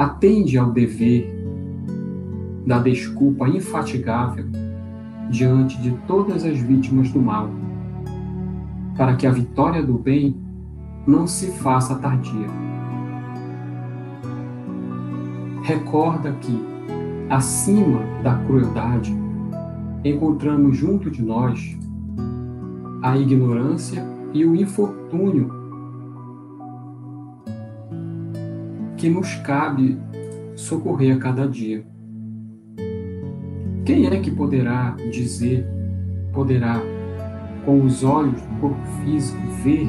atende ao dever da desculpa infatigável diante de todas as vítimas do mal, para que a vitória do bem não se faça tardia. Recorda que, acima da crueldade, encontramos junto de nós a ignorância e o infortúnio que nos cabe socorrer a cada dia. Quem é que poderá dizer, poderá, com os olhos do corpo físico, ver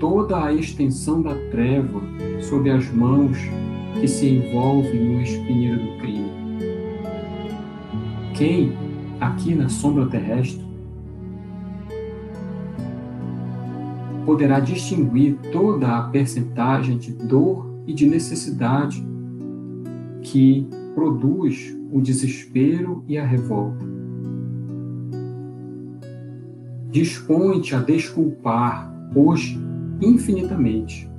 toda a extensão da treva sob as mãos que se envolvem no espinheiro do crime? Quem, aqui na sombra terrestre, poderá distinguir toda a percentagem de dor e de necessidade que produz o desespero e a revolta. Dispõe-te a desculpar hoje infinitamente,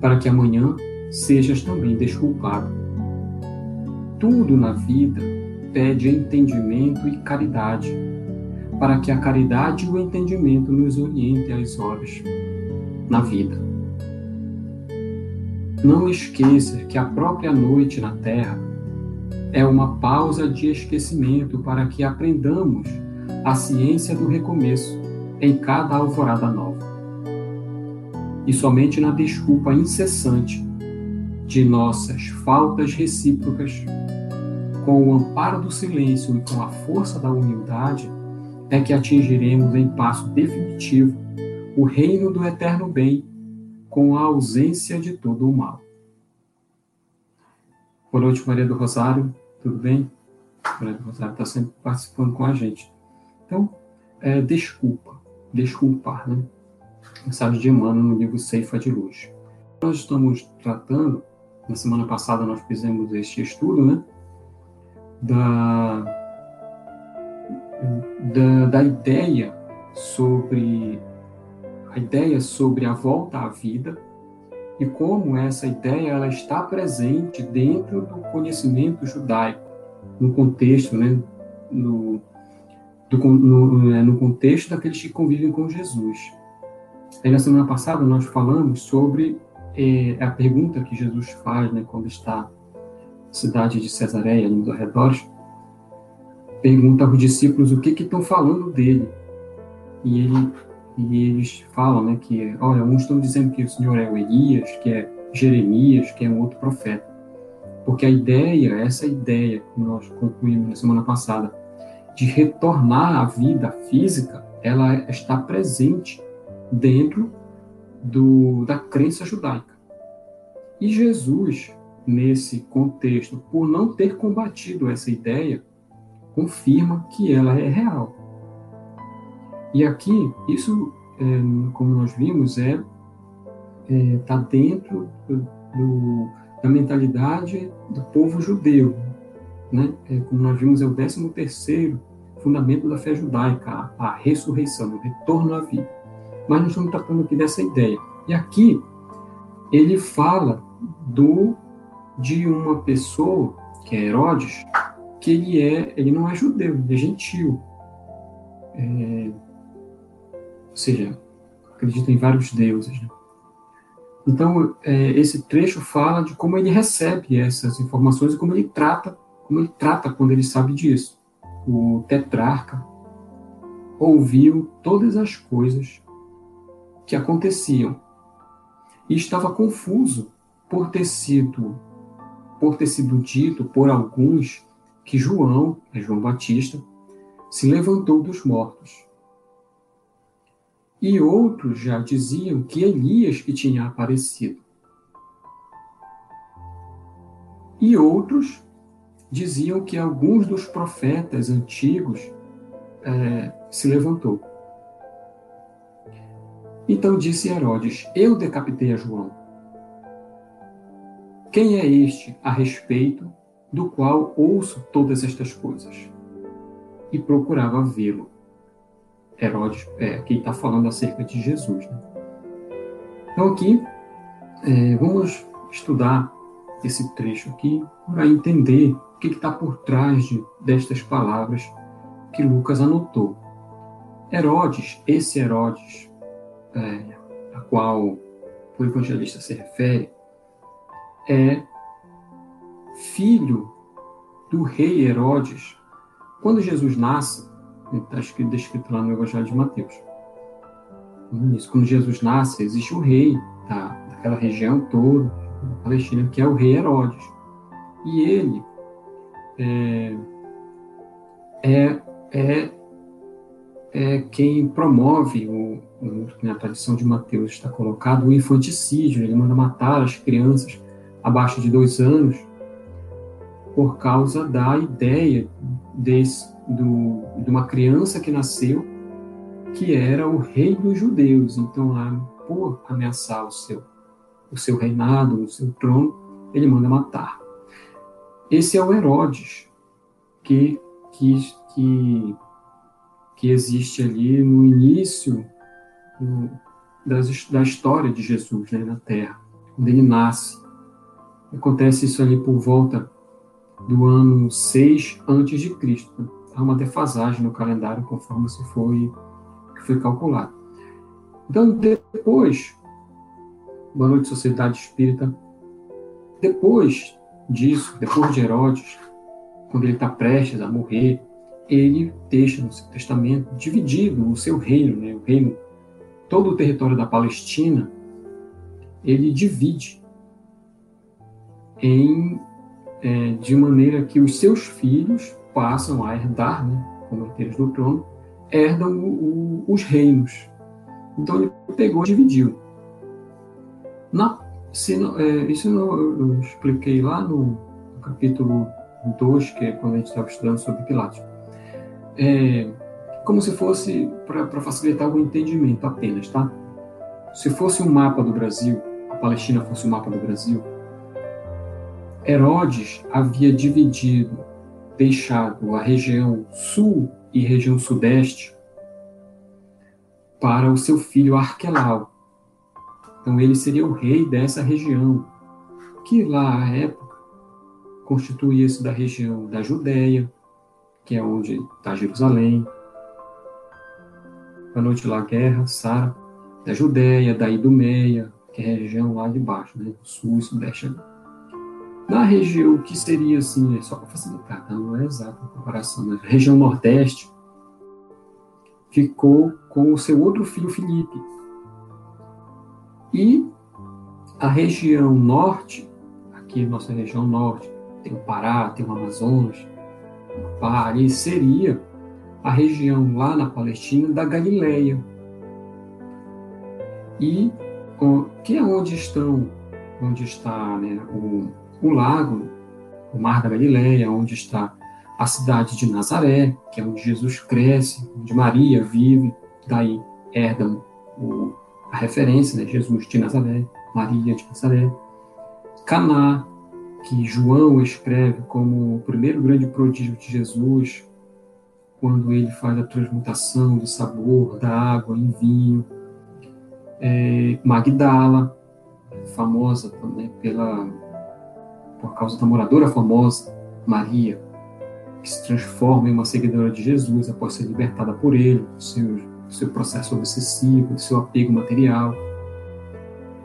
para que amanhã sejas também desculpado. Tudo na vida pede entendimento e caridade, para que a caridade e o entendimento nos orientem às horas na vida. Não esqueça que a própria noite na Terra é uma pausa de esquecimento para que aprendamos a ciência do recomeço em cada alvorada nova. E somente na desculpa incessante de nossas faltas recíprocas, com o amparo do silêncio e com a força da humildade, é que atingiremos em passo definitivo o reino do eterno bem com a ausência de todo o mal. Boa noite, Maria do Rosário, tudo bem? Maria do Rosário está sempre participando com a gente. Então, é, desculpa, desculpar, né? Mensagem de Emmanuel no livro Ceifa de Luz. Nós estamos tratando, na semana passada nós fizemos este estudo, né? Da, da, da ideia sobre a ideia sobre a volta à vida e como essa ideia ela está presente dentro do conhecimento judaico, no contexto, né, no, do, no, né, no contexto daqueles que convivem com Jesus. Aí, na semana passada nós falamos sobre é, a pergunta que Jesus faz, né, quando está na cidade de Cesareia, nos arredores, pergunta aos discípulos o que que estão falando dele. E ele e eles falam, né, que, olha, uns estão dizendo que o Senhor é o Elias, que é Jeremias, que é um outro profeta. Porque a ideia, essa ideia que nós concluímos na semana passada, de retornar à vida física, ela está presente dentro do, da crença judaica. E Jesus, nesse contexto, por não ter combatido essa ideia, confirma que ela é real. E aqui, isso, é, como nós vimos, é está é, tá dentro do, do, da mentalidade do povo judeu. Né? É, como nós vimos, é o 13 terceiro fundamento da fé judaica, a, a ressurreição, o retorno à vida. Mas nós estamos tratando aqui dessa ideia. E aqui, ele fala do de uma pessoa, que é Herodes, que ele é, ele não é judeu, ele é gentil. É, ou seja, acredita em vários deuses. Né? Então, é, esse trecho fala de como ele recebe essas informações e como ele trata, como ele trata quando ele sabe disso. O tetrarca ouviu todas as coisas que aconteciam e estava confuso por ter sido por ter sido dito por alguns que João, é João Batista, se levantou dos mortos e outros já diziam que Elias que tinha aparecido. E outros diziam que alguns dos profetas antigos é, se levantou. Então disse Herodes: Eu decapitei a João. Quem é este a respeito do qual ouço todas estas coisas? E procurava vê-lo. Herodes, é, que está falando acerca de Jesus. Né? Então aqui é, vamos estudar esse trecho aqui para entender o que está por trás de, destas palavras que Lucas anotou. Herodes, esse Herodes, é, a qual o evangelista se refere, é filho do rei Herodes. Quando Jesus nasce, está escrito, descrito lá no Evangelho de Mateus. Quando Jesus nasce, existe o rei da, daquela região toda, da Palestina, que é o rei Herodes. E ele é, é, é, é quem promove, o, na tradição de Mateus está colocado, o infanticídio. Ele manda matar as crianças abaixo de dois anos por causa da ideia desse, do, de uma criança que nasceu que era o rei dos judeus. Então, lá, por ameaçar o seu, o seu reinado, o seu trono, ele manda matar. Esse é o Herodes que, que, que, que existe ali no início no, das, da história de Jesus né, na Terra, quando ele nasce. Acontece isso ali por volta do ano 6 antes de Cristo. Há uma defasagem no calendário conforme se foi foi calculado. Então, depois, boa noite, Sociedade Espírita. Depois disso, depois de Herodes, quando ele está prestes a morrer, ele deixa no seu testamento dividido o seu reino, né, o reino, todo o território da Palestina, ele divide em é, de maneira que os seus filhos passam a herdar, né, como herdeiros do trono, herdam o, o, os reinos. Então ele pegou e dividiu. Na, se, é, isso eu, eu, expliquei lá no, no capítulo 2, que é quando a gente estava estudando sobre Pilatos. É, como se fosse para facilitar o entendimento apenas, tá? Se fosse um mapa do Brasil, a Palestina fosse um mapa do Brasil, Herodes havia dividido, deixado a região sul e região sudeste para o seu filho Arquelau. Então ele seria o rei dessa região, que lá à época constituía-se da região da Judéia, que é onde está Jerusalém. Boa noite lá, guerra, Sara, da Judéia, da Idumeia, que é a região lá de baixo, né, sul e sudeste. Na região que seria assim, é só para facilitar, tá? não é exata a comparação, mas a região nordeste ficou com o seu outro filho Filipe. E a região norte, aqui nossa região norte, tem o Pará, tem o Amazonas, o Pará, seria a região lá na Palestina da Galileia. E que é onde estão, onde está né, o o lago, o Mar da Galileia, onde está a cidade de Nazaré, que é onde Jesus cresce, onde Maria vive, daí herdam o, a referência, né, Jesus de Nazaré, Maria de Nazaré. Caná, que João escreve como o primeiro grande prodígio de Jesus, quando ele faz a transmutação do sabor da água em vinho. É, Magdala, famosa também pela por causa da moradora famosa, Maria, que se transforma em uma seguidora de Jesus após ser libertada por ele, do seu, do seu processo obsessivo, do seu apego material.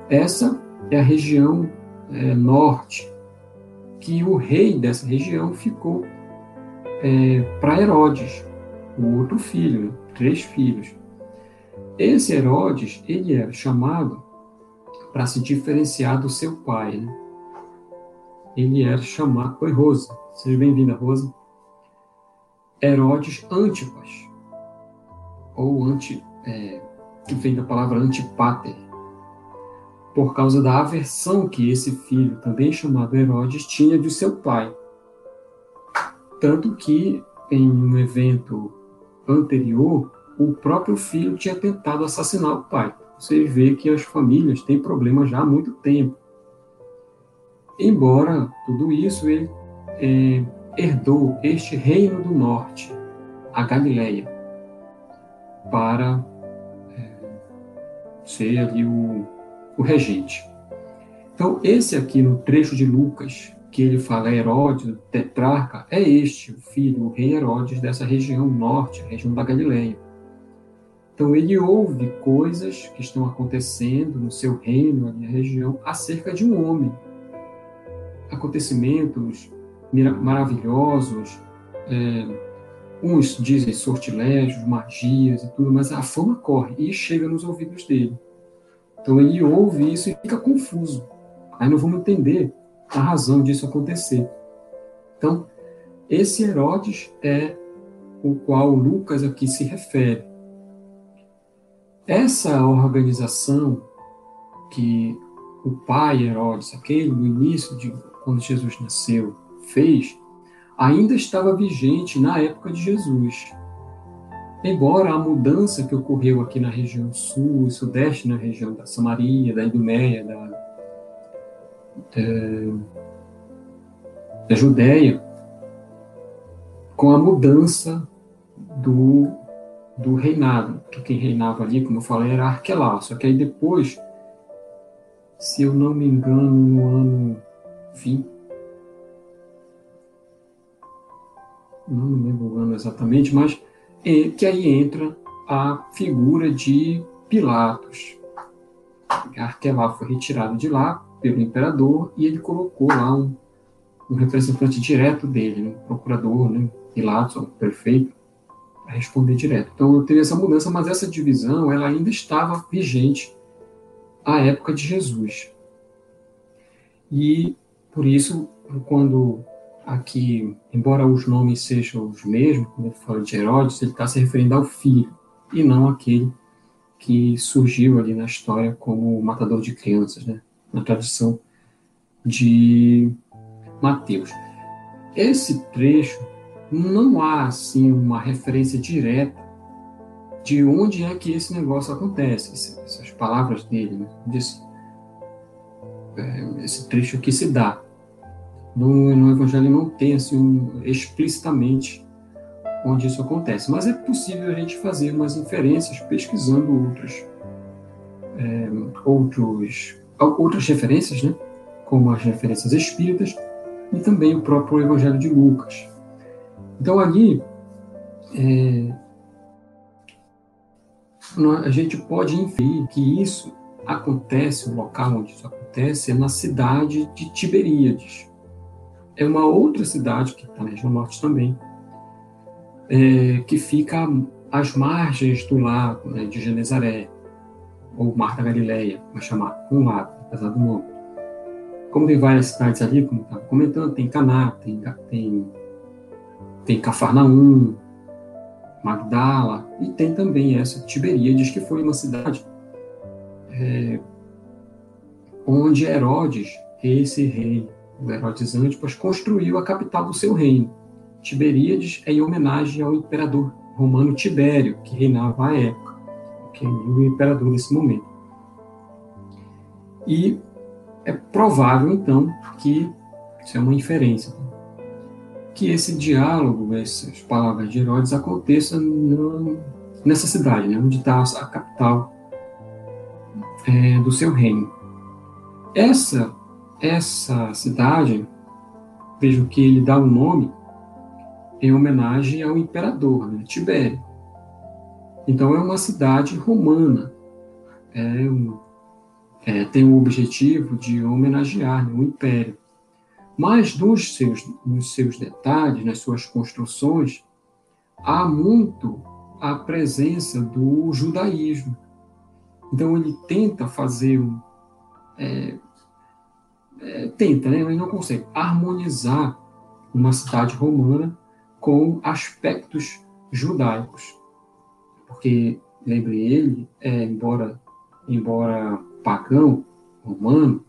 Essa é a região é, norte, que o rei dessa região ficou é, para Herodes, o outro filho, né? três filhos. Esse Herodes, ele era chamado para se diferenciar do seu pai, né? Ele era chamado, foi Rosa, seja bem-vinda, Rosa, Herodes Antipas, ou anti, é, que vem da palavra antipater, por causa da aversão que esse filho, também chamado Herodes, tinha de seu pai. Tanto que, em um evento anterior, o próprio filho tinha tentado assassinar o pai. Você vê que as famílias têm problemas já há muito tempo. Embora tudo isso, ele é, herdou este reino do norte, a Galileia, para é, ser ali o, o regente. Então, esse aqui no trecho de Lucas, que ele fala Herodes, tetrarca, é este, o filho, o rei Herodes dessa região norte, região da Galileia. Então, ele ouve coisas que estão acontecendo no seu reino, na região, acerca de um homem. Acontecimentos maravilhosos, é, uns dizem sortilégios, magias e tudo, mas a fama corre e chega nos ouvidos dele. Então ele ouve isso e fica confuso. Aí não vamos entender a razão disso acontecer. Então, esse Herodes é o qual Lucas aqui se refere. Essa organização que o pai Herodes, aquele no início de quando Jesus nasceu, fez, ainda estava vigente na época de Jesus. Embora a mudança que ocorreu aqui na região sul e sudeste, na região da Samaria, da Idumeia, da, da, da Judéia, com a mudança do, do reinado, que quem reinava ali, como eu falei, era Arquelau. Só que aí depois, se eu não me engano, no ano 20, não me lembro o ano exatamente, mas é, que aí entra a figura de Pilatos. Arquelau foi retirado de lá pelo imperador e ele colocou lá um, um representante direto dele, um procurador, né, Pilatos, o prefeito, para responder direto. Então teve essa mudança, mas essa divisão ela ainda estava vigente à época de Jesus. E por isso, quando aqui, embora os nomes sejam os mesmos, quando ele fala de Herodes, ele está se referindo ao filho, e não aquele que surgiu ali na história como o matador de crianças, né? na tradição de Mateus. Esse trecho não há assim uma referência direta de onde é que esse negócio acontece, essas palavras dele, né? Desse, é, esse trecho aqui se dá no, no Evangelho não tem assim, um, explicitamente onde isso acontece, mas é possível a gente fazer umas inferências pesquisando outros, é, outros, outras referências, né? como as referências espíritas e também o próprio Evangelho de Lucas. Então ali é, a gente pode inferir que isso acontece, o local onde isso acontece é na cidade de Tiberíades, é uma outra cidade, que está na região norte também, é, que fica às margens do lago né, de Genezaré, ou Mar da Galileia, vai chamar um lago, apesar do nome. Como tem várias cidades ali, como estava comentando, tem Caná, tem, tem, tem Cafarnaum, Magdala, e tem também essa Tiberíades, que foi uma cidade é, onde Herodes, esse rei Herodes Antipas, construiu a capital do seu reino. Tiberíades é em homenagem ao imperador romano Tibério, que reinava à época, que é o imperador nesse momento. E é provável, então, que, isso é uma inferência, que esse diálogo, essas palavras de Herodes, aconteça no, nessa cidade, né, onde está a capital é, do seu reino. Essa essa cidade, vejo que ele dá o um nome em homenagem ao imperador, né, Tibério. Então é uma cidade romana. É um, é, tem o objetivo de homenagear né, o império. Mas nos seus, nos seus detalhes, nas suas construções, há muito a presença do judaísmo. Então ele tenta fazer um, é, é, tenta, né, mas não consegue harmonizar uma cidade romana com aspectos judaicos. Porque, lembre ele, é, embora, embora pagão, romano,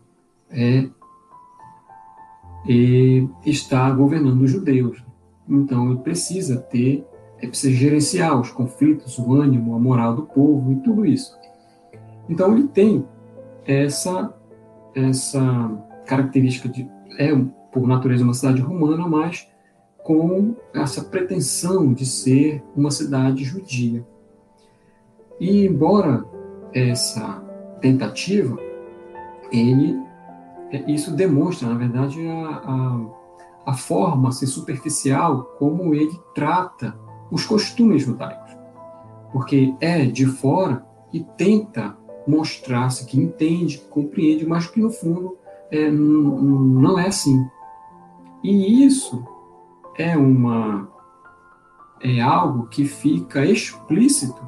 é, e está governando os judeus. Então, ele precisa ter, é, precisa gerenciar os conflitos, o ânimo, a moral do povo e tudo isso. Então, ele tem essa, essa característica de é por natureza uma cidade romana, mas com essa pretensão de ser uma cidade judia. E embora essa tentativa, ele é, isso demonstra, na verdade, a, a, a forma assim, superficial como ele trata os costumes judaicos. Porque é de fora e tenta mostrar-se que entende, que compreende, mas que no fundo é, não é assim. E isso é uma é algo que fica explícito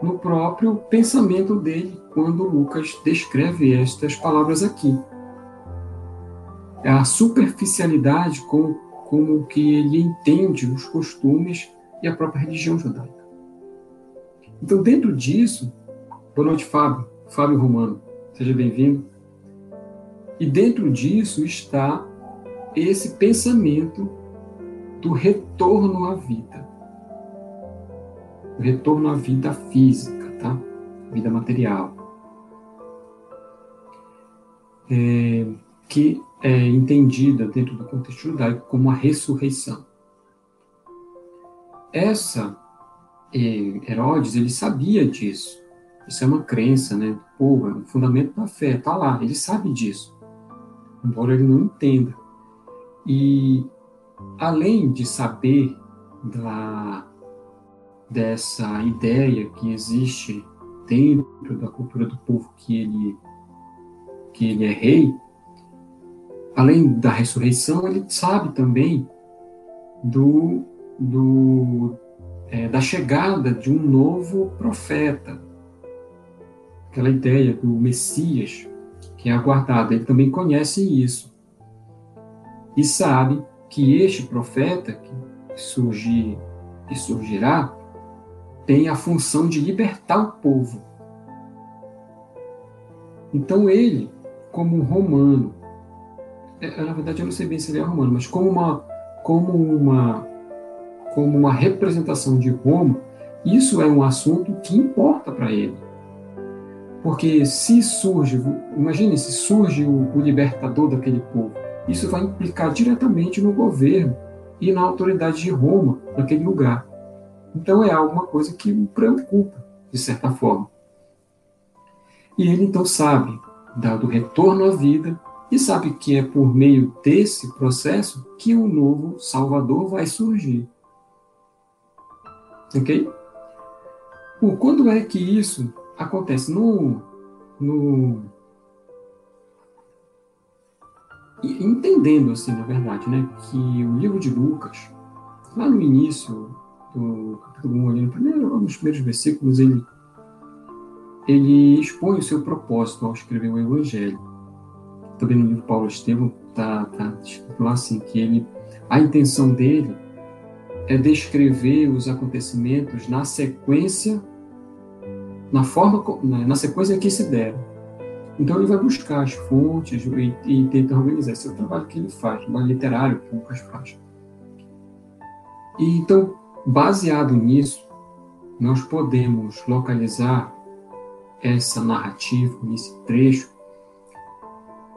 no próprio pensamento dele quando Lucas descreve estas palavras aqui. É a superficialidade com como que ele entende os costumes e a própria religião judaica. Então, dentro disso, boa noite, Fábio, Fábio Romano, seja bem-vindo. E dentro disso está esse pensamento do retorno à vida. O retorno à vida física, tá? Vida material. É, que é entendida dentro do contexto judaico como a ressurreição. Essa é, Herodes, ele sabia disso. Isso é uma crença, né? Pô, é um fundamento da fé, tá lá, ele sabe disso. Embora ele não entenda. E além de saber da, dessa ideia que existe dentro da cultura do povo que ele que ele é rei, além da ressurreição, ele sabe também do, do é, da chegada de um novo profeta, aquela ideia do Messias que é aguardado. Ele também conhece isso e sabe que este profeta que, surgir, que surgirá tem a função de libertar o povo. Então ele, como um romano, é, na verdade eu não sei bem se ele é romano, mas como uma, como uma, como uma representação de Roma, isso é um assunto que importa para ele. Porque se surge, imagine se surge o, o libertador daquele povo, isso vai implicar diretamente no governo e na autoridade de Roma naquele lugar. Então é alguma coisa que o preocupa, de certa forma. E ele então sabe do retorno à vida e sabe que é por meio desse processo que o novo Salvador vai surgir. Ok? Bom, quando é que isso acontece? No, no, entendendo, assim, na verdade, né, que o livro de Lucas, lá no início do capítulo 1, ali no primeiro, nos primeiros versículos, ele, ele expõe o seu propósito ao escrever o Evangelho. Também no livro Paulo Estevam tá escrito lá assim, que ele, a intenção dele é descrever os acontecimentos na sequência, na forma, na sequência que se deram então ele vai buscar as fontes e, e tenta organizar. Esse é o trabalho que ele faz, o trabalho literário que o Lucas faz. E, então, baseado nisso, nós podemos localizar essa narrativa, esse trecho,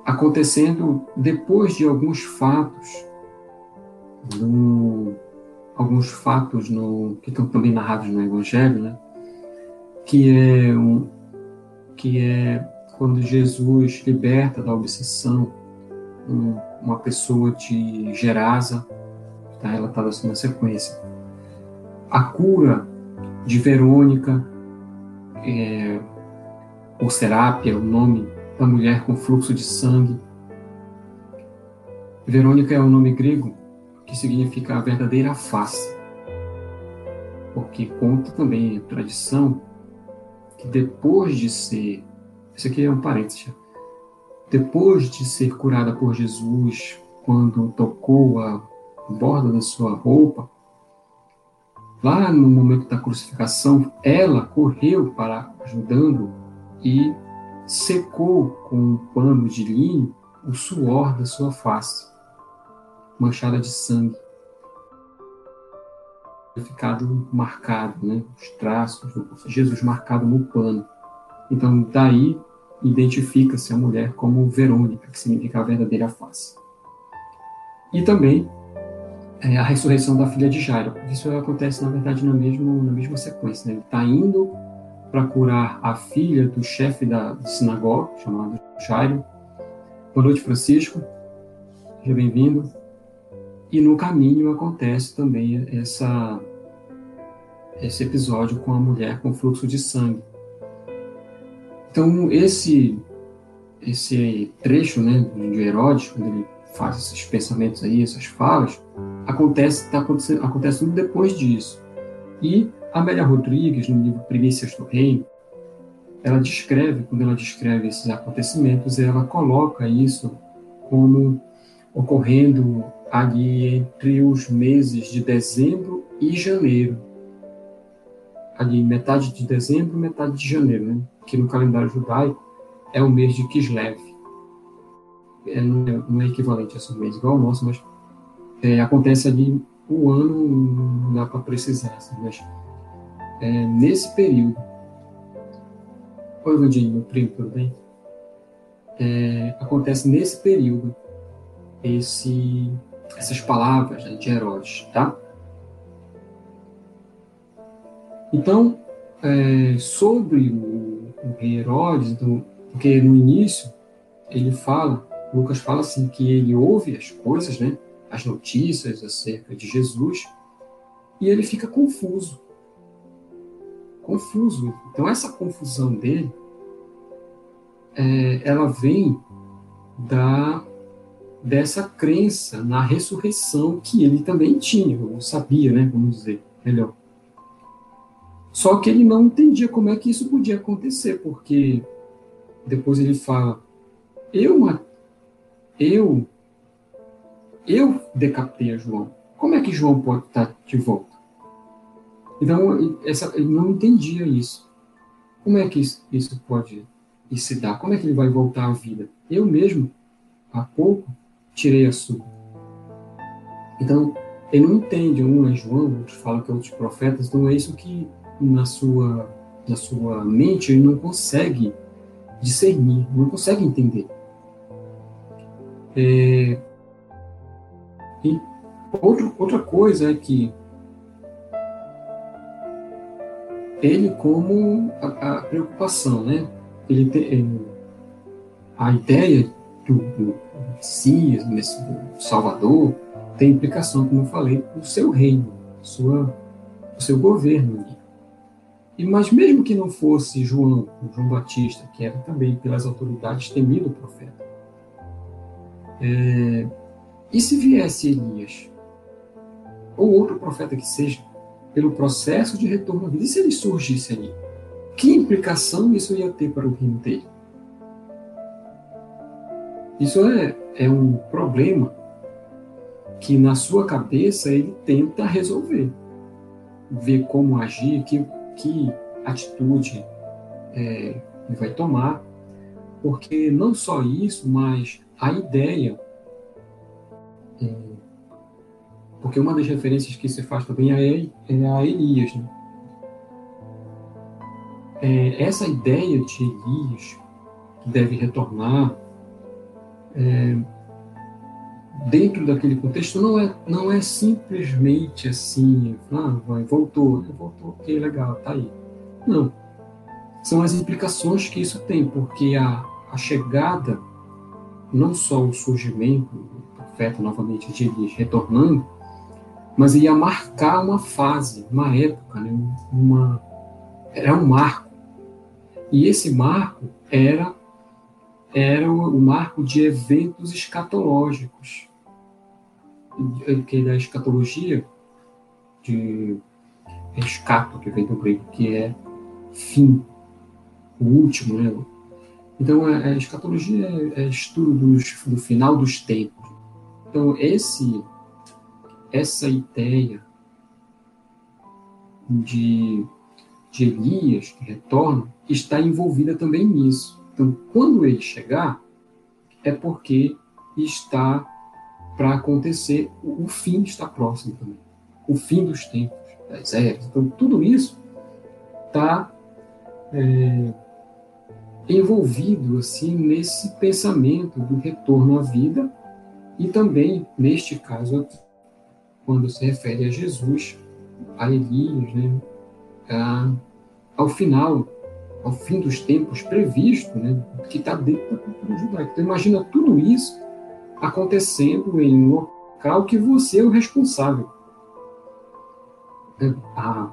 acontecendo depois de alguns fatos, no, alguns fatos no, que estão também narrados no Evangelho, né? Que é um, que é quando Jesus liberta da obsessão um, uma pessoa de Gerasa, está relatado assim na sequência. A cura de Verônica, é, ou Serápia, o nome da mulher com fluxo de sangue. Verônica é um nome grego que significa a verdadeira face, porque conta também a tradição que depois de ser isso aqui é um parênteses. Depois de ser curada por Jesus, quando tocou a borda da sua roupa, lá no momento da crucificação, ela correu para ajudando e secou com um pano de linho o suor da sua face, manchada de sangue. Ficado marcado, né? Os traços, Jesus marcado no pano. Então, daí identifica-se a mulher como Verônica, que significa a verdadeira face. E também é, a ressurreição da filha de Jairo. Isso acontece, na verdade, na mesma, na mesma sequência. Né? Ele está indo para curar a filha do chefe da sinagoga, chamado Jairo, Boa noite, Francisco. Seja bem-vindo. E no caminho acontece também essa, esse episódio com a mulher com fluxo de sangue. Então, esse, esse trecho né, de Herodes, quando ele faz esses pensamentos aí, essas falas, acontece, tá acontece tudo depois disso. E Amélia Rodrigues, no livro Primícias do Reino, ela descreve, quando ela descreve esses acontecimentos, ela coloca isso como ocorrendo ali entre os meses de dezembro e janeiro. Ali, metade de dezembro metade de janeiro, né? que no calendário judaico é o mês de Kislev. É, não, é, não, é, equivalente a esse mês igual ao nosso, mas é, acontece ali o ano, não dá para precisar, assim, mas é, nesse período. Oi, Vandinho, meu primo, tudo bem? É, acontece nesse período esse, essas palavras né, de Herodes, tá? Então, é, sobre o, o, rei Herodes, então, porque no início ele fala, Lucas fala assim, que ele ouve as coisas, né, as notícias acerca de Jesus, e ele fica confuso. Confuso. Então, essa confusão dele, é, ela vem da dessa crença na ressurreição que ele também tinha, ou sabia, né, vamos dizer, melhor. Só que ele não entendia como é que isso podia acontecer, porque depois ele fala: eu, eu, eu decapitei a João. Como é que João pode estar de volta? Então, essa, ele não entendia isso. Como é que isso, isso pode se dar? Como é que ele vai voltar à vida? Eu mesmo, há pouco, tirei a sua. Então, ele não entende, um é João, outros falam que é outros profetas, então é isso que na sua, na sua mente ele não consegue discernir, não consegue entender. É, e outro, outra coisa é que ele como a, a preocupação, né? Ele tem a ideia do, do Messias, do Salvador, tem implicação, como eu falei, no seu reino, sua, o seu governo. E, mas mesmo que não fosse João, João Batista, que era também pelas autoridades temido profeta, é, e se viesse Elias, ou outro profeta que seja, pelo processo de retorno à vida, e se ele surgisse ali? Que implicação isso ia ter para o reino dele? Isso é, é um problema que na sua cabeça ele tenta resolver, ver como agir, que que atitude é, ele vai tomar, porque não só isso, mas a ideia, é, porque uma das referências que se faz também é, é a Elias. Né? É, essa ideia de Elias, que deve retornar, é, dentro daquele contexto não é não é simplesmente assim, ah, vai, voltou, voltou, ok, legal, tá aí. Não. São as implicações que isso tem, porque a, a chegada, não só o surgimento do profeta novamente de Elias retornando, mas ia marcar uma fase, uma época, né? uma, era um marco. E esse marco era era o marco de eventos escatológicos, que da escatologia, de escato, que vem do grego, que é fim, o último, né? Então, a, a escatologia é, é estudo dos, do final dos tempos. Então, esse, essa ideia de, de Elias, que retorna, está envolvida também nisso. Então, quando ele chegar, é porque está para acontecer, o fim está próximo também. O fim dos tempos, das eras. Então, tudo isso está é, envolvido assim nesse pensamento do retorno à vida e também, neste caso, quando se refere a Jesus, a Elias, né, a, ao final ao fim dos tempos previsto, né, que está dentro da cultura judaica. Então, imagina tudo isso acontecendo em um local que você é o responsável. A,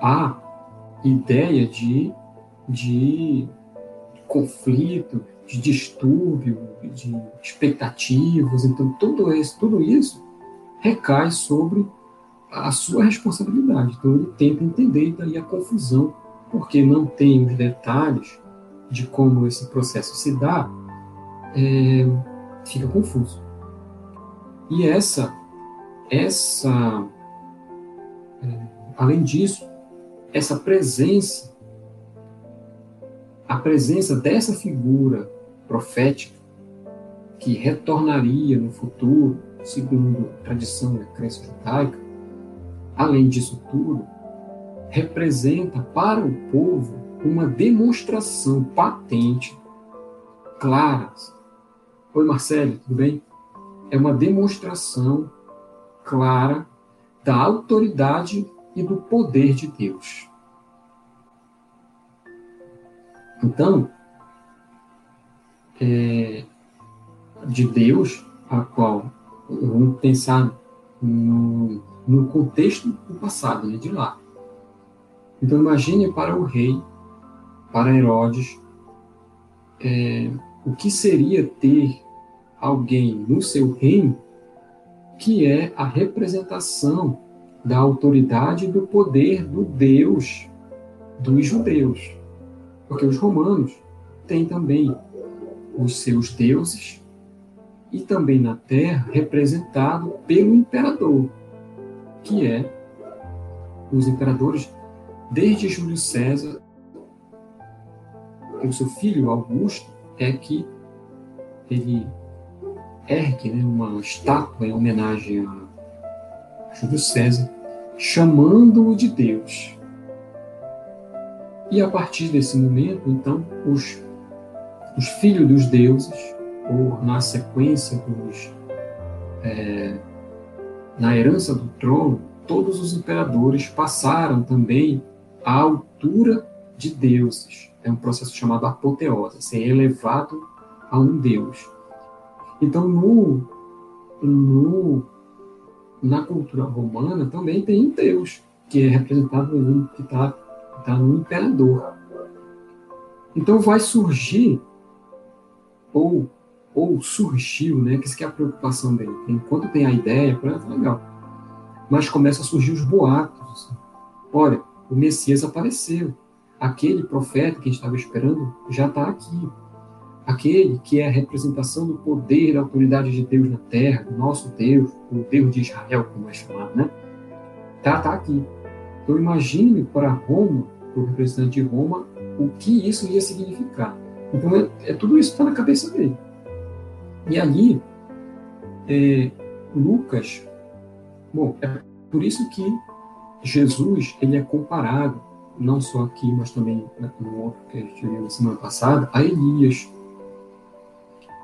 a ideia de, de conflito, de distúrbio, de expectativas, então tudo isso, tudo isso recai sobre a sua responsabilidade. Então ele tenta entender daí a confusão, porque não tem os detalhes de como esse processo se dá, é, fica confuso. E essa, essa, é, além disso, essa presença, a presença dessa figura profética que retornaria no futuro, segundo a tradição da crença judaica, além disso tudo, representa para o povo uma demonstração patente, clara. Oi, Marcelo, tudo bem? É uma demonstração clara da autoridade e do poder de Deus. Então, é, de Deus, a qual vamos pensar no, no contexto do passado, né, de lá. Então imagine para o rei, para Herodes, é, o que seria ter alguém no seu reino que é a representação da autoridade e do poder do Deus dos judeus. Porque os romanos têm também os seus deuses e também na terra representado pelo imperador, que é os imperadores desde Júlio César, o seu filho Augusto é que ele ergue né, uma estátua em homenagem a Júlio César, chamando-o de Deus. E a partir desse momento, então, os, os filhos dos deuses ou na sequência dos. É, na herança do trono, todos os imperadores passaram também à altura de deuses. É um processo chamado apoteose, ser elevado a um deus. Então, no, no, na cultura romana também tem um deus, que é representado que está tá no imperador. Então vai surgir, ou ou surgiu, né? Que isso que é a preocupação dele. Enquanto tem a ideia, para tá legal. Mas começa a surgir os boatos. Assim. Olha, o Messias apareceu. Aquele profeta que a gente estava esperando já está aqui. Aquele que é a representação do poder e da autoridade de Deus na terra, do nosso Deus, o Deus de Israel, como é chamado, né? Tá, tá aqui. Então imagine para Roma, para o representante de Roma, o que isso ia significar. Então é, é tudo isso está na cabeça dele. E ali, é, Lucas, bom, é por isso que Jesus ele é comparado, não só aqui, mas também no outro que a gente viu na semana passada, a Elias.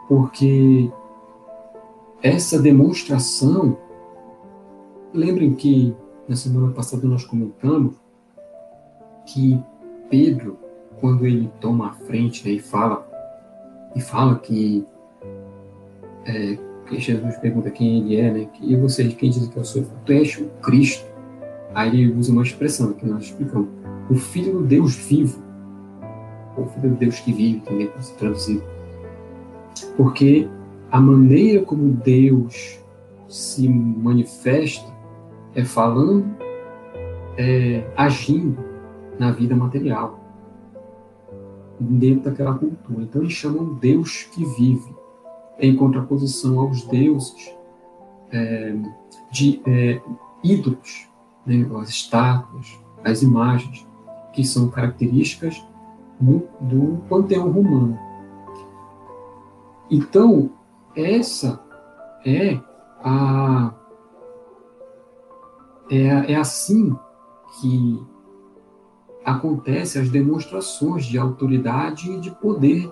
Porque essa demonstração, lembrem que na semana passada nós comentamos que Pedro, quando ele toma a frente né, e fala e fala que é, que Jesus pergunta quem ele é, né? E você, quem diz que eu sou? Tu és o Cristo. Aí ele usa uma expressão que nós explicamos. O Filho do Deus vivo. Ou Filho do Deus que vive, também pode ser traduzido. Porque a maneira como Deus se manifesta é falando, é, agindo na vida material, dentro daquela cultura. Então eles chamam Deus que vive em contraposição aos deuses é, de é, ídolos, né, as estátuas, as imagens, que são características do, do panteão romano. Então, essa é a é, é assim que acontecem as demonstrações de autoridade e de poder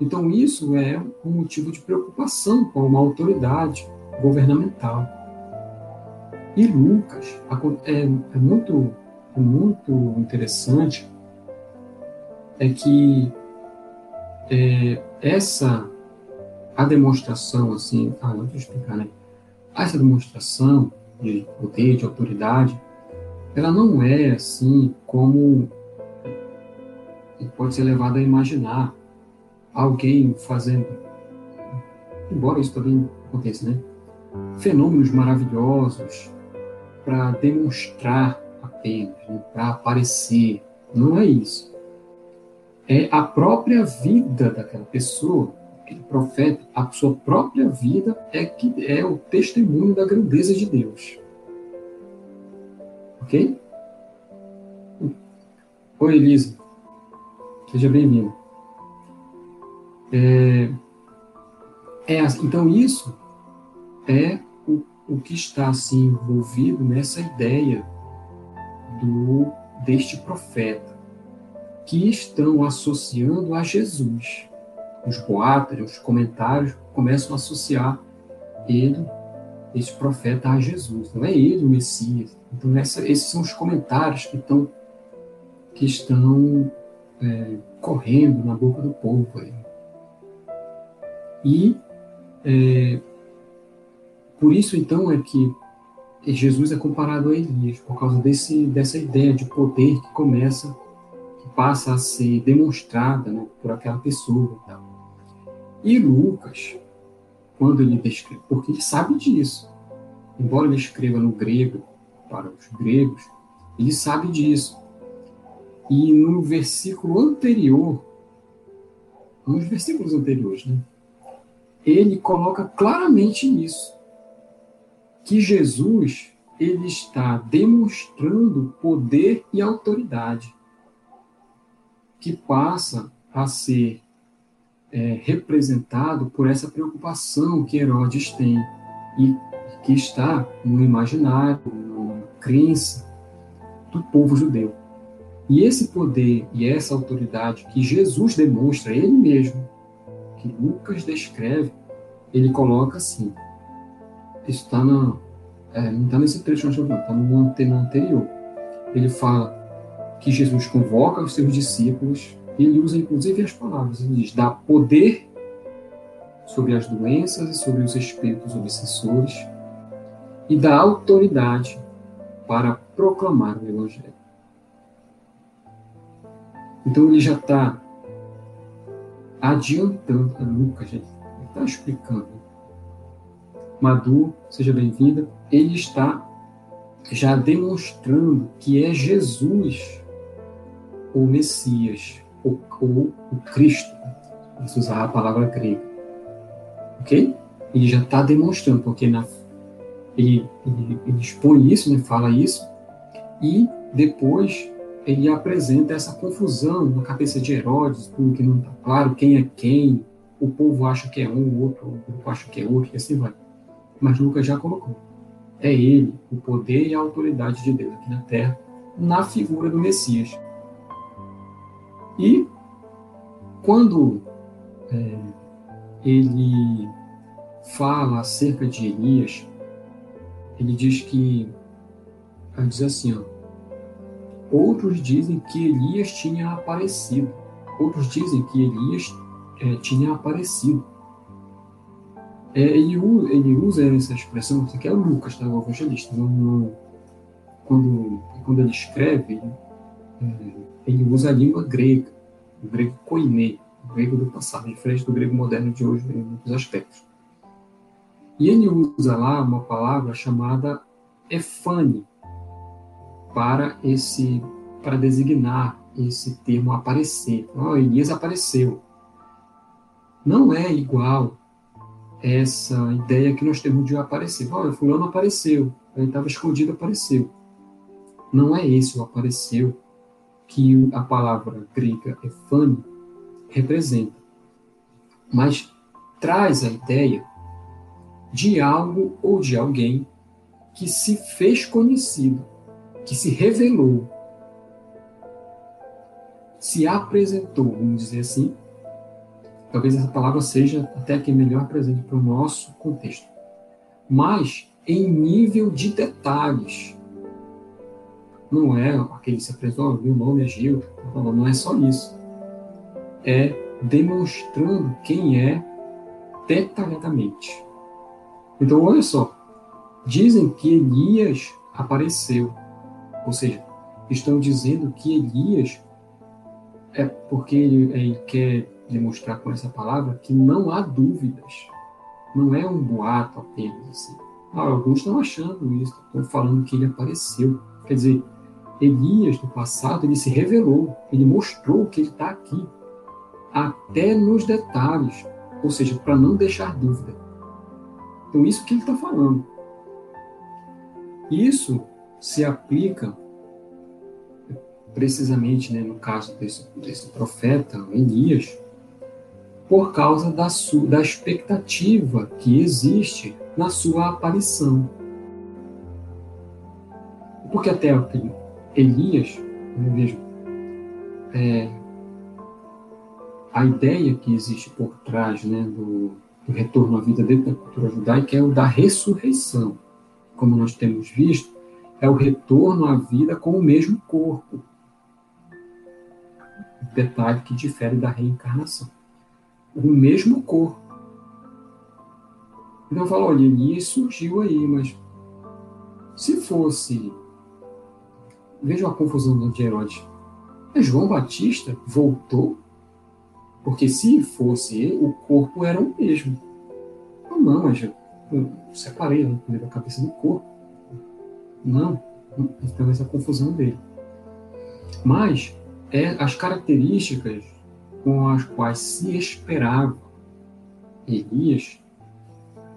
então, isso é um motivo de preocupação com uma autoridade governamental. E Lucas é, é muito muito interessante é que é, essa a demonstração assim, ah, deixa eu explicar, né? Essa demonstração de poder, de autoridade, ela não é assim como pode ser levada a imaginar alguém fazendo, embora isso também aconteça, né? Fenômenos maravilhosos para demonstrar apenas, né? para aparecer. Não é isso. É a própria vida daquela pessoa, aquele profeta, a sua própria vida é que é o testemunho da grandeza de Deus. Ok? Oi, Elisa. Seja bem-vindo. É, é, então, isso é o, que está assim, envolvido nessa ideia do deste profeta, que estão associando a Jesus. Os boatos, os comentários começam a associar ele, esse profeta, a Jesus. Não é ele o Messias. Então, essa, esses são os comentários que estão que estão é, correndo na boca do povo. Aí. E é, por isso, então, é que Jesus é comparado a Elias, por causa desse, dessa ideia de poder que começa, que passa a ser demonstrada né, por aquela pessoa. E Lucas, quando ele descreve, porque ele sabe disso, embora ele escreva no grego, para os gregos, ele sabe disso. E no versículo anterior, nos versículos anteriores, né, ele coloca claramente isso, que Jesus ele está demonstrando poder e autoridade, que passa a ser é, representado por essa preocupação que Herodes tem e que está no imaginário, na crença do povo judeu. E esse poder e essa autoridade que Jesus demonstra ele mesmo, que Lucas descreve, ele coloca assim. Está na, é, não está nesse trecho, não, está no anterior. Ele fala que Jesus convoca os seus discípulos, e ele usa inclusive as palavras, ele diz, dá poder sobre as doenças e sobre os espíritos obsessores, e dá autoridade para proclamar o Evangelho. Então ele já está adiantando, a Lucas já está explicando. Madu, seja bem-vinda. Ele está já demonstrando que é Jesus o Messias, ou, o Cristo. Vamos usar a palavra grega. Ok? Ele já está demonstrando, porque na, ele, ele, ele expõe isso, né, fala isso, e depois ele apresenta essa confusão na cabeça de Herodes, tudo que não está claro, quem é quem, o povo acha que é um, o outro o acha que é outro, e assim vai. Mas Lucas já colocou. É ele, o poder e a autoridade de Deus aqui na terra, na figura do Messias. E quando é, ele fala acerca de Elias, ele diz que, ele diz assim, ó, Outros dizem que Elias tinha aparecido. Outros dizem que Elias é, tinha aparecido. É, ele, ele, usa essa expressão, isso aqui é Lucas, tá, o evangelista. Quando, quando ele escreve, é, ele usa a língua grega, o grego koiné, o grego do passado, diferente do grego moderno de hoje em muitos aspectos. E ele usa lá uma palavra chamada efane, para esse para designar esse termo aparecer. Oh, Elias apareceu. Não é igual essa ideia que nós temos de aparecer. Olha, fulano apareceu, ele estava escondido, apareceu. Não é esse o apareceu que a palavra grega efane representa, mas traz a ideia de algo ou de alguém que se fez conhecido que se revelou, se apresentou, vamos dizer assim. Talvez essa palavra seja até que melhor presente para o nosso contexto. Mas em nível de detalhes. não é aquele se apresentou, meu nome é Gil, não, não é só isso. É demonstrando quem é detalhadamente. Então, olha só, dizem que Elias apareceu, ou seja, estão dizendo que Elias é porque ele, ele quer demonstrar com essa palavra que não há dúvidas, não é um boato apenas assim. Ah, alguns estão achando isso, estão falando que ele apareceu. Quer dizer, Elias, no passado, ele se revelou, ele mostrou que ele está aqui, até nos detalhes, ou seja, para não deixar dúvida. Então, isso que ele está falando. Isso se aplica precisamente, né, no caso desse, desse profeta, Elias, por causa da, sua, da expectativa que existe na sua aparição. Porque até Elias, né, veja, é, a ideia que existe por trás né, do, do retorno à vida dentro da cultura judaica é o da ressurreição. Como nós temos visto, é o retorno à vida com o mesmo corpo. Detalhe que difere da reencarnação. O mesmo corpo. Então fala, olha, Elias surgiu aí, mas se fosse. Veja a confusão de Herodes. É João Batista voltou? Porque se fosse ele, o corpo era o mesmo. Não, não, mas eu separei a cabeça do corpo. Não, então essa confusão dele. Mas é, as características com as quais se esperava Elias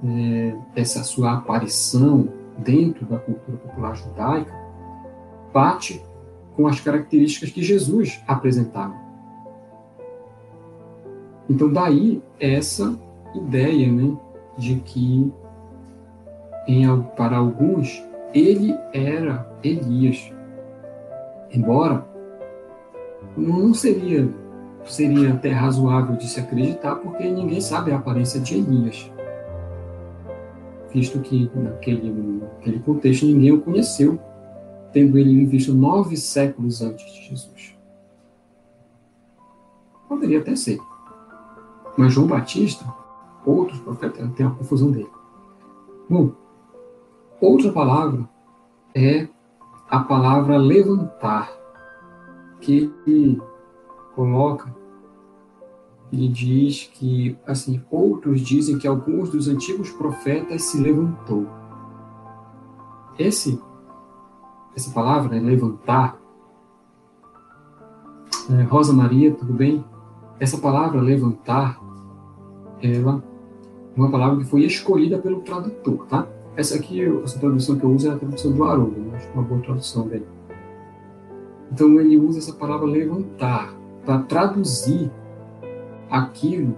é, essa sua aparição dentro da cultura popular judaica, bate com as características que Jesus apresentava. Então, daí essa ideia né, de que, em, para alguns, ele era Elias. Embora não seria seria até razoável de se acreditar, porque ninguém sabe a aparência de Elias visto que naquele, naquele contexto ninguém o conheceu, tendo ele visto nove séculos antes de Jesus. Poderia até ser. Mas João Batista, outros profetas, tem a confusão dele. Bom, outra palavra é a palavra levantar, que coloca ele diz que, assim, outros dizem que alguns dos antigos profetas se levantou. Esse, essa palavra, né, levantar, é, Rosa Maria, tudo bem? Essa palavra levantar, ela é uma palavra que foi escolhida pelo tradutor, tá? Essa aqui, essa tradução que eu uso é a tradução do Haroldo, né? acho uma boa tradução dele. Então ele usa essa palavra levantar para traduzir aquilo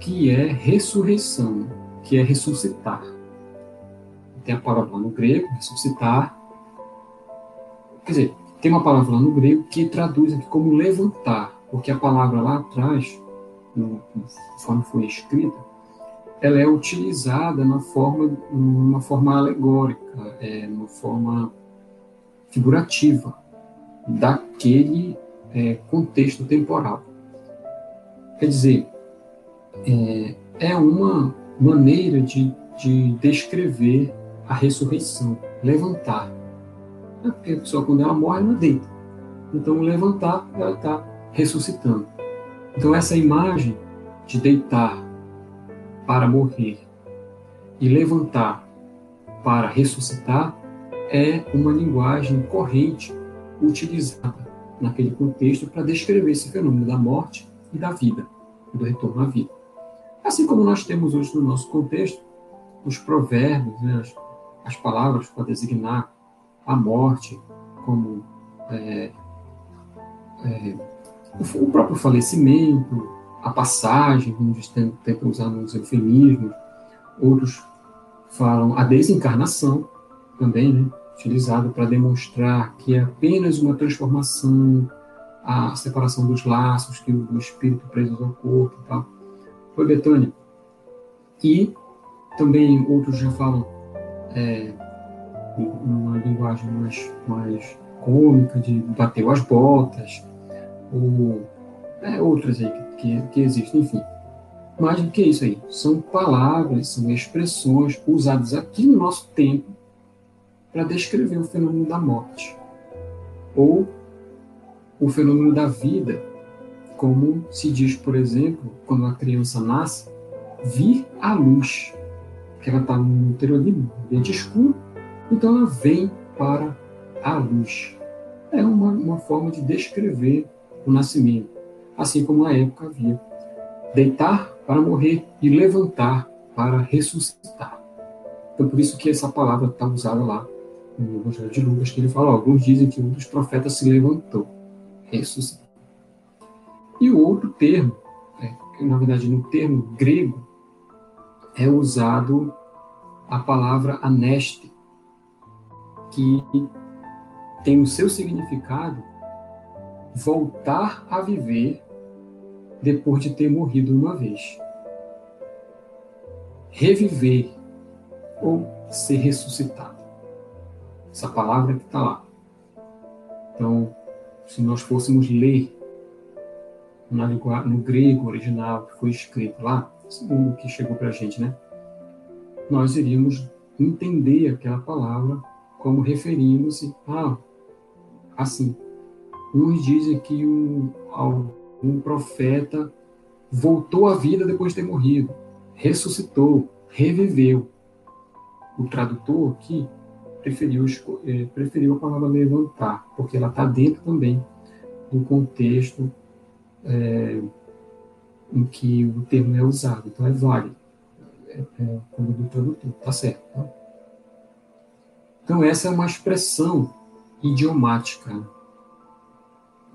que é ressurreição, que é ressuscitar. Tem a palavra no grego, ressuscitar. Quer dizer, tem uma palavra lá no grego que traduz aqui como levantar, porque a palavra lá atrás, conforme foi escrita, ela é utilizada na forma, numa forma alegórica, é, numa forma figurativa daquele é, contexto temporal. Quer dizer, é, é uma maneira de, de descrever a ressurreição, levantar. É porque a pessoa, quando ela morre, ela deita. Então, levantar, ela está ressuscitando. Então, essa imagem de deitar para morrer e levantar para ressuscitar é uma linguagem corrente utilizada naquele contexto para descrever esse fenômeno da morte e da vida, do retorno à vida. Assim como nós temos hoje no nosso contexto os provérbios, né, as, as palavras para designar a morte, como é, é, o, o, próprio falecimento, a passagem, uns tentam usar nos eufemismos, outros falam a desencarnação também, né, utilizado para demonstrar que é apenas uma transformação a separação dos laços que o espírito preso ao corpo e tal. Foi Betânia. E também outros já falam é, uma linguagem mais, mais cômica de bateu as botas, ou é, outras aí que, que, que existem, enfim. Mas o que é isso aí? São palavras, são expressões usadas aqui no nosso tempo para descrever o fenômeno da morte. Ou o fenômeno da vida, como se diz, por exemplo, quando a criança nasce, vir à luz, que ela está no interior de ambiente escuro, então ela vem para a luz. É uma, uma forma de descrever o nascimento, assim como na época havia deitar para morrer e levantar para ressuscitar. Então, por isso que essa palavra está usada lá no Evangelho de Lucas, que ele fala, alguns dizem que um dos profetas se levantou, ressuscitou. E o outro termo, né, que na verdade no termo grego, é usado a palavra aneste, que tem o seu significado voltar a viver depois de ter morrido uma vez. Reviver ou ser ressuscitado. Essa palavra que está lá. Então, se nós fôssemos ler no grego original que foi escrito lá, segundo que chegou para a gente, né? Nós iríamos entender aquela palavra como referindo-se a assim. Uns dizem que um profeta voltou à vida depois de ter morrido, ressuscitou, reviveu. O tradutor aqui preferiu, é, preferiu a palavra levantar, porque ela está dentro também do contexto é, em que o termo é usado. Então é válido, é, é, como do tradutor, está certo. Tá? Então essa é uma expressão idiomática,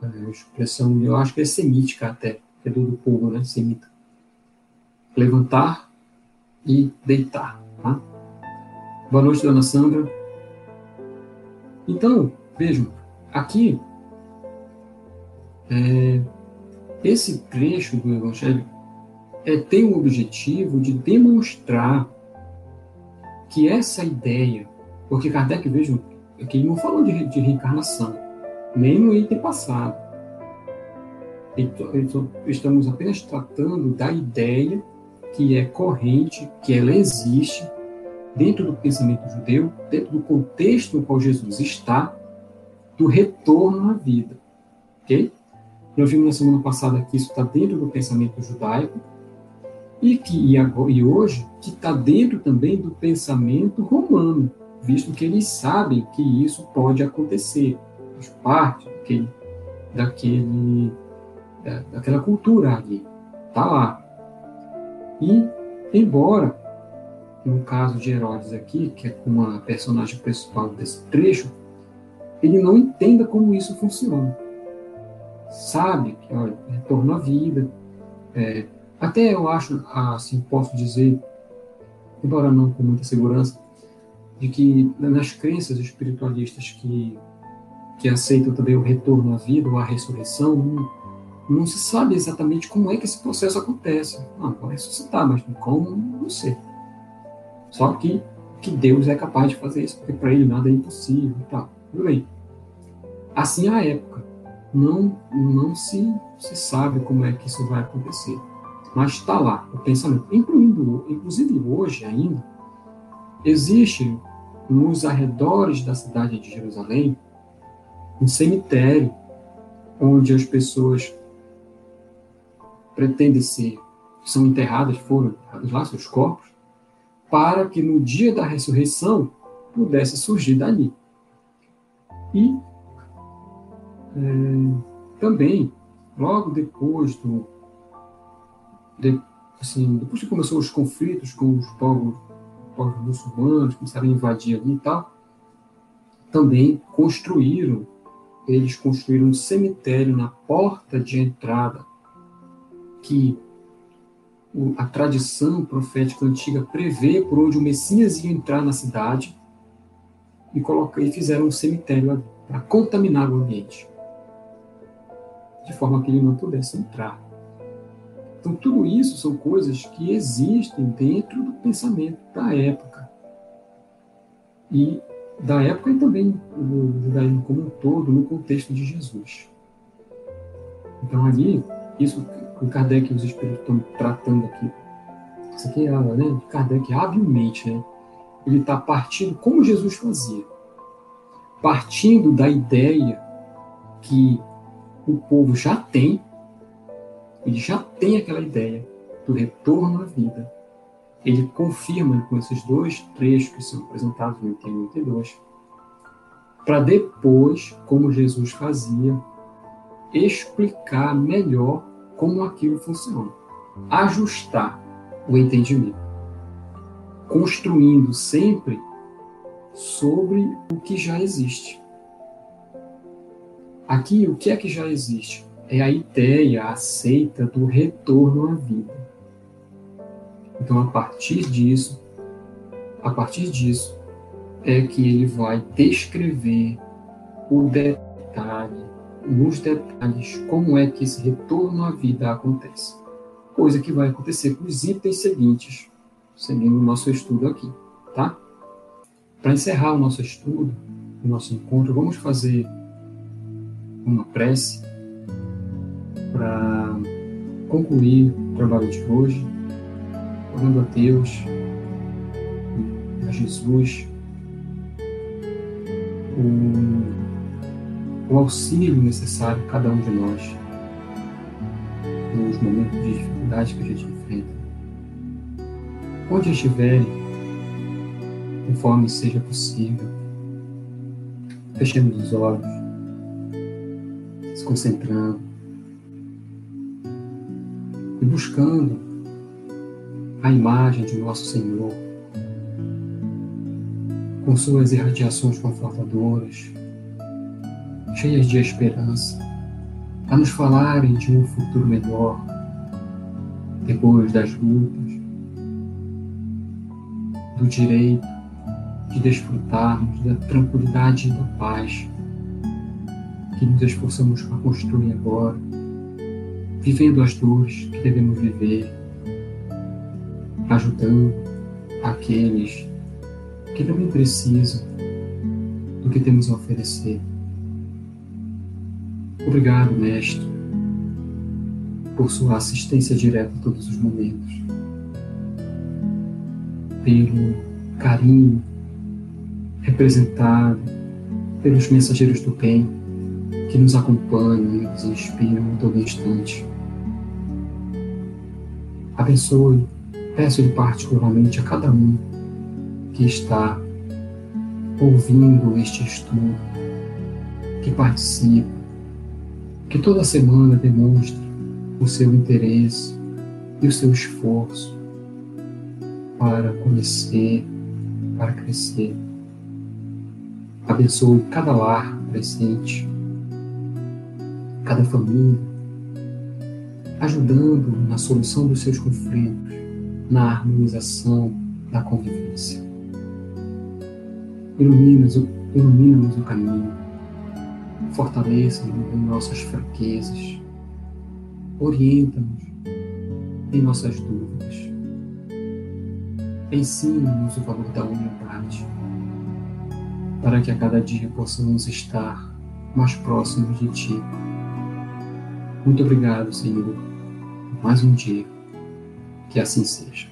é, expressão, eu acho que é semítica até, é do, do povo, né, semita. Levantar e deitar. Tá? Boa noite, dona Sandra. Então, vejam, aqui, é, esse trecho do Evangelho é, tem o objetivo de demonstrar que essa ideia, porque Kardec, vejam, aqui não falou de, de reencarnação, nem no item passado. Então, estamos apenas tratando da ideia que é corrente, que ela existe dentro do pensamento judeu, dentro do contexto no qual Jesus está, do retorno à vida. Ok? Nós vimos na semana passada que isso está dentro do pensamento judaico e que e, agora, e hoje que está dentro também do pensamento romano, visto que eles sabem que isso pode acontecer, faz parte daquele, daquele da, daquela cultura ali, está lá. E embora no caso de Herodes aqui, que é uma personagem principal desse trecho, ele não entenda como isso funciona. Sabe que, olha, retorno à vida. É, até eu acho, assim, posso dizer, embora não com muita segurança, de que nas crenças espiritualistas que, que aceitam também o retorno à vida ou a ressurreição, não, não se sabe exatamente como é que esse processo acontece. Ah, pode ressuscitar, mas como, não sei. Só que, que Deus é capaz de fazer isso, porque para ele nada é impossível tal. Tudo bem. Assim, a época, não, não se, se sabe como é que isso vai acontecer. Mas está lá o pensamento. Incluindo, inclusive hoje ainda, existe nos arredores da cidade de Jerusalém um cemitério onde as pessoas pretendem ser, são enterradas, foram enterradas lá, seus corpos, para que no dia da ressurreição pudesse surgir dali. E é, também, logo depois do. De, assim, depois que começou os conflitos com os povos, povos muçulmanos, começaram a invadir ali e tal, também construíram, eles construíram um cemitério na porta de entrada, que a tradição profética antiga prevê por onde o Messias ia entrar na cidade e, colocar, e fizeram um cemitério para contaminar o ambiente, de forma que ele não pudesse entrar. Então, tudo isso são coisas que existem dentro do pensamento da época. E da época e também do judaísmo como um todo, no contexto de Jesus. Então, ali, isso o Kardec e os espíritos estão tratando aqui, isso aqui é né, Kardec habilmente, né? Ele está partindo como Jesus fazia, partindo da ideia que o povo já tem, ele já tem aquela ideia do retorno à vida. Ele confirma com esses dois trechos que são apresentados no item 92, para depois, como Jesus fazia, explicar melhor como aquilo funciona, ajustar o entendimento, construindo sempre sobre o que já existe. Aqui, o que é que já existe? É a ideia aceita do retorno à vida. Então, a partir disso, a partir disso, é que ele vai descrever o detalhe, nos detalhes, como é que esse retorno à vida acontece. Coisa que vai acontecer com os itens seguintes, seguindo o nosso estudo aqui, tá? Para encerrar o nosso estudo, o nosso encontro, vamos fazer uma prece para concluir o trabalho de hoje, orando a Deus, a Jesus, o, o auxílio necessário a cada um de nós nos momentos de dificuldade que a gente enfrenta. Onde estiverem, conforme seja possível, fechemos os olhos, se concentrando e buscando a imagem de nosso Senhor com suas irradiações confortadoras, cheias de esperança, a nos falarem de um futuro melhor depois das lutas, do direito de desfrutarmos da tranquilidade e da paz que nos esforçamos para construir agora, vivendo as dores que devemos viver, ajudando aqueles que também precisam do que temos a oferecer. Obrigado, Mestre, por sua assistência direta em todos os momentos, pelo carinho representado pelos mensageiros do bem que nos acompanham e nos inspiram em todo instante. Abençoe, peço-lhe particularmente a cada um que está ouvindo este estudo, que participa, que toda semana demonstre o seu interesse e o seu esforço para conhecer, para crescer. Abençoe cada lar presente, cada família, ajudando na solução dos seus conflitos, na harmonização da convivência. Ilumina-nos ilumina o caminho, fortaleça-nos em nossas fraquezas, orienta-nos em nossas dúvidas, ensina-nos o valor da humildade, para que a cada dia possamos estar mais próximos de Ti. Muito obrigado, Senhor, por mais um dia. Que assim seja.